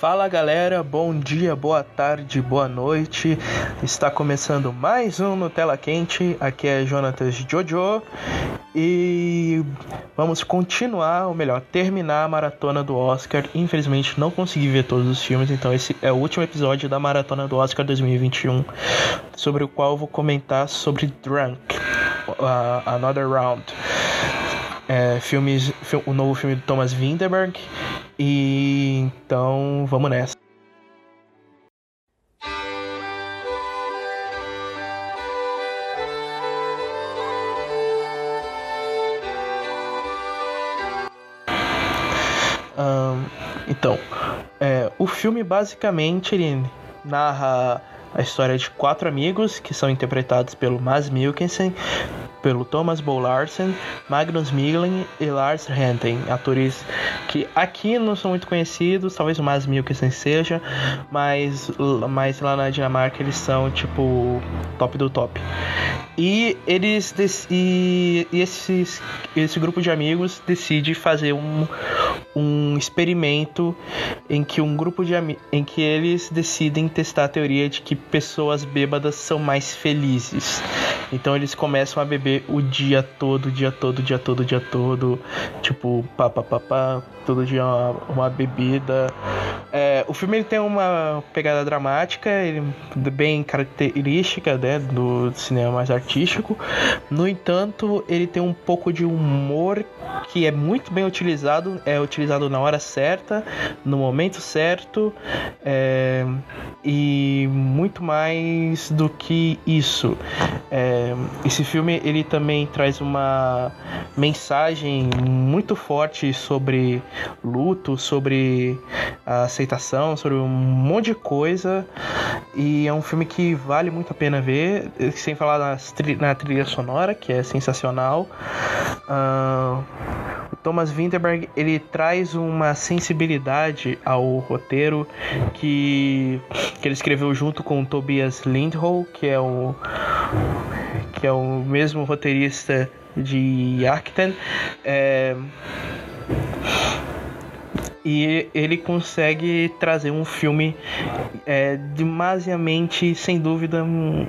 Fala galera, bom dia, boa tarde, boa noite. Está começando mais um Nutella Quente. Aqui é Jonatas Jojo e vamos continuar, ou melhor, terminar a maratona do Oscar. Infelizmente não consegui ver todos os filmes, então esse é o último episódio da maratona do Oscar 2021, sobre o qual vou comentar sobre Drunk, uh, Another Round. É, filmes, o novo filme do Thomas Vinterberg e então, vamos nessa. Então, é, o filme basicamente ele narra a história de quatro amigos que são interpretados pelo Mads Mikkelsen, pelo Thomas Bo Larsen, Magnus Miglen e Lars Henten, atores que aqui não são muito conhecidos, talvez o Mads Mikkelsen seja, mas, mas lá na Dinamarca eles são tipo top do top. E eles e, e esses, esse grupo de amigos decide fazer um, um experimento em que um grupo de em que eles decidem testar a teoria de que pessoas bêbadas são mais felizes. Então eles começam a beber o dia todo, o dia todo, o dia todo, o dia todo, tipo, pá, pá, pá, pá todo dia uma, uma bebida. É, o filme ele tem uma pegada dramática, ele, bem característica né, do cinema mais artístico. No entanto, ele tem um pouco de humor que é muito bem utilizado, é utilizado na hora certa, no momento certo, é, e muito mais do que isso. É, esse filme ele também traz uma mensagem muito forte sobre luto, sobre a aceitação, sobre um monte de coisa. E é um filme que vale muito a pena ver, sem falar na trilha sonora, que é sensacional. Uh, o Thomas Winterberg ele traz uma sensibilidade ao roteiro que, que ele escreveu junto com o Tobias Lindholm, que é o que é o mesmo roteirista de Arcten. É, e ele consegue trazer um filme é, demasiadamente, sem dúvida, um,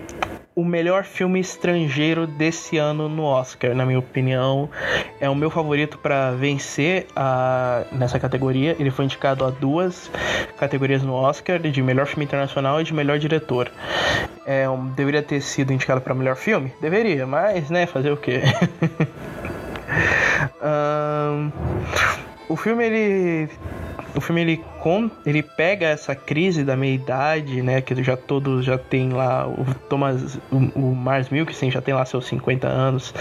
o melhor filme estrangeiro desse ano no Oscar, na minha opinião. É o meu favorito para vencer a, nessa categoria. Ele foi indicado a duas categorias no Oscar, de melhor filme internacional e de melhor diretor. É, um, deveria ter sido indicado para melhor filme? Deveria, mas, né, fazer o quê? um, o filme ele o filme ele com ele pega essa crise da meia idade, né, que já todos já tem lá o Thomas o, o Mars Milksen já tem lá seus 50 anos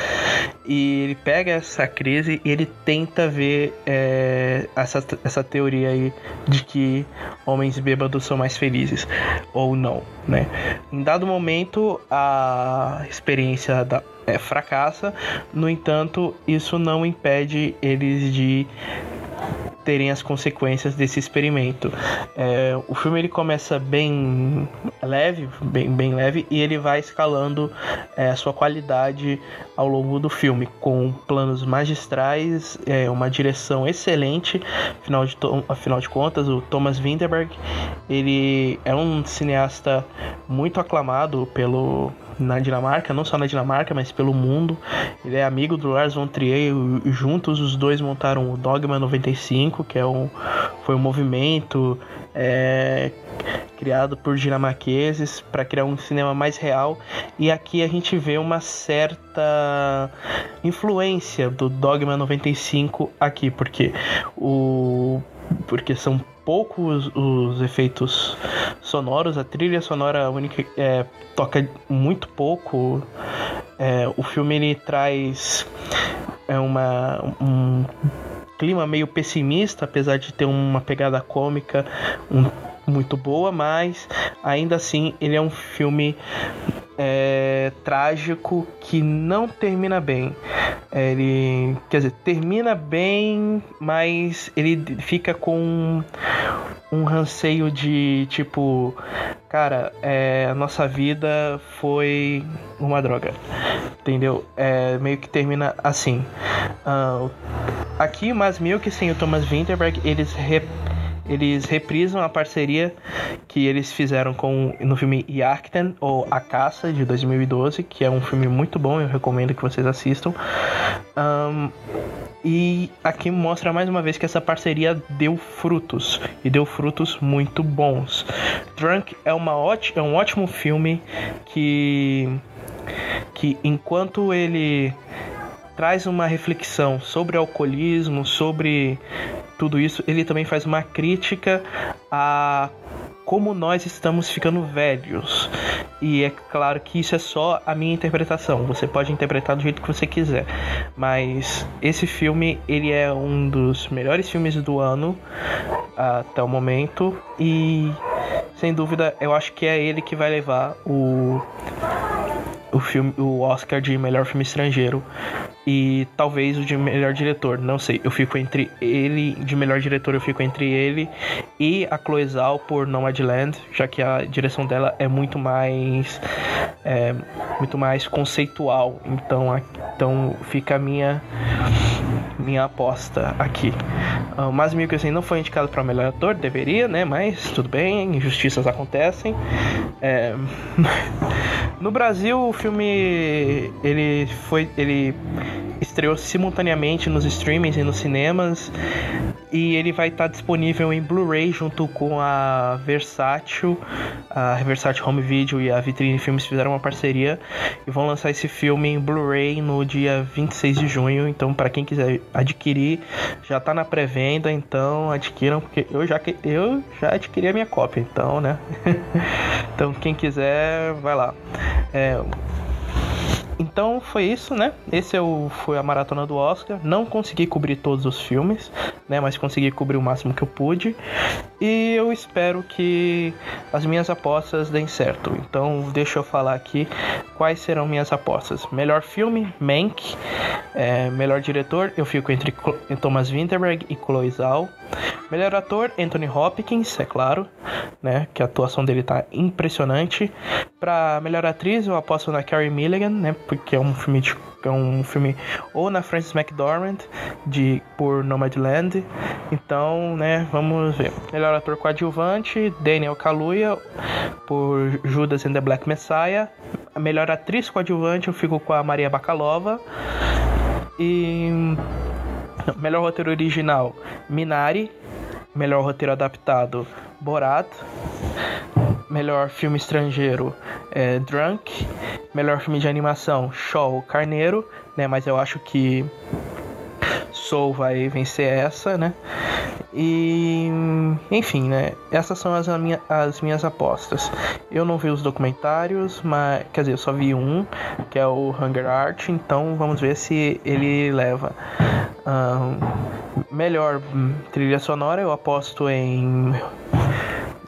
e ele pega essa crise e ele tenta ver é, essa, essa teoria aí de que homens bêbados são mais felizes ou não, né? Em dado momento a experiência da é, fracassa, no entanto, isso não impede eles de terem as consequências desse experimento. É, o filme ele começa bem leve, bem, bem leve, e ele vai escalando é, a sua qualidade ao longo do filme, com planos magistrais, é, uma direção excelente. Afinal de, afinal de contas, o Thomas Winterberg ele é um cineasta muito aclamado pelo na Dinamarca, não só na Dinamarca, mas pelo mundo. Ele é amigo do Lars von Trier, juntos os dois montaram o Dogma 95, que é um, foi um movimento é, criado por dinamarqueses para criar um cinema mais real. E aqui a gente vê uma certa influência do Dogma 95 aqui, porque o porque são poucos os efeitos sonoros, a trilha sonora única é, toca muito pouco. É, o filme ele traz é uma, um clima meio pessimista, apesar de ter uma pegada cômica um, muito boa, mas ainda assim ele é um filme é, trágico que não termina bem. É, ele, quer dizer, termina bem, mas ele fica com um ranceio de tipo, cara, é, a nossa vida foi uma droga, entendeu? É, meio que termina assim. Uh, aqui, Mas Milk e o Thomas Winterberg, eles eles reprisam a parceria que eles fizeram com no filme Yachten ou A Caça de 2012, que é um filme muito bom, eu recomendo que vocês assistam. Um, e aqui mostra mais uma vez que essa parceria deu frutos e deu frutos muito bons. Drunk é, uma é um ótimo filme que que enquanto ele traz uma reflexão sobre alcoolismo, sobre tudo isso, ele também faz uma crítica a como nós estamos ficando velhos. E é claro que isso é só a minha interpretação. Você pode interpretar do jeito que você quiser. Mas esse filme, ele é um dos melhores filmes do ano até o momento. E sem dúvida, eu acho que é ele que vai levar o o filme o Oscar de melhor filme estrangeiro e talvez o de melhor diretor, não sei. Eu fico entre ele, de melhor diretor, eu fico entre ele e a Chloe Zhao por Nomadland, já que a direção dela é muito mais é, muito mais conceitual. Então, então fica a minha minha aposta aqui. O Mas Mikkelsen não foi indicado para melhor ator, deveria, né? Mas tudo bem, injustiças acontecem. É... no Brasil, o filme ele foi ele estreou simultaneamente nos streamings e nos cinemas e ele vai estar disponível em Blu-ray junto com a Versátil, a Versátil Home Video e a Vitrine Filmes fizeram uma parceria e vão lançar esse filme em Blu-ray no dia 26 de junho. Então, para quem quiser adquirir, já tá na pré-venda, então adquiram porque eu já eu já adquiri a minha cópia, então, né? então, quem quiser, vai lá. É, então foi isso, né? Esse é o, foi a maratona do Oscar. Não consegui cobrir todos os filmes, né? Mas consegui cobrir o máximo que eu pude. E eu espero que as minhas apostas deem certo. Então deixa eu falar aqui quais serão minhas apostas. Melhor filme, Mank. É, melhor diretor, eu fico entre Thomas Winterberg e Chloe Zhao. Melhor ator, Anthony Hopkins, é claro, né? Que a atuação dele tá impressionante. Para melhor atriz, eu aposto na Carrie Milligan, né? Porque é um filme de, é um filme ou na Frances McDormand de por Nomadland. Então, né, vamos ver. Melhor ator coadjuvante, Daniel Kaluuya por Judas and the Black Messiah. A melhor atriz coadjuvante eu fico com a Maria Bakalova. E melhor roteiro original, Minari. Melhor roteiro adaptado, Borat. Melhor filme estrangeiro, é, Drunk. Melhor filme de animação, Shaw Carneiro, né? Mas eu acho que Soul vai vencer essa, né? E enfim, né? Essas são as, minha, as minhas apostas. Eu não vi os documentários, mas quer dizer, eu só vi um, que é o Hunger Art, então vamos ver se ele leva. Um, melhor trilha sonora, eu aposto em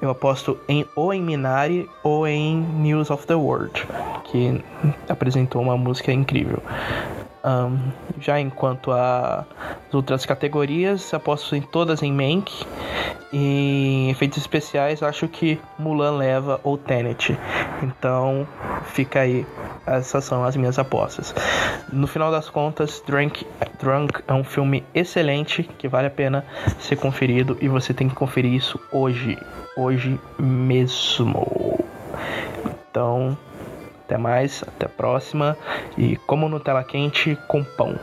eu aposto em ou em Minari ou em News of the World, que apresentou uma música incrível. Um, já enquanto as outras categorias, aposto em todas em Mank. E em efeitos especiais, acho que Mulan leva ou Tenet. Então, fica aí. Essas são as minhas apostas. No final das contas, Drunk, Drunk é um filme excelente que vale a pena ser conferido e você tem que conferir isso hoje hoje mesmo. Então, até mais, até a próxima e como Nutella quente com pão.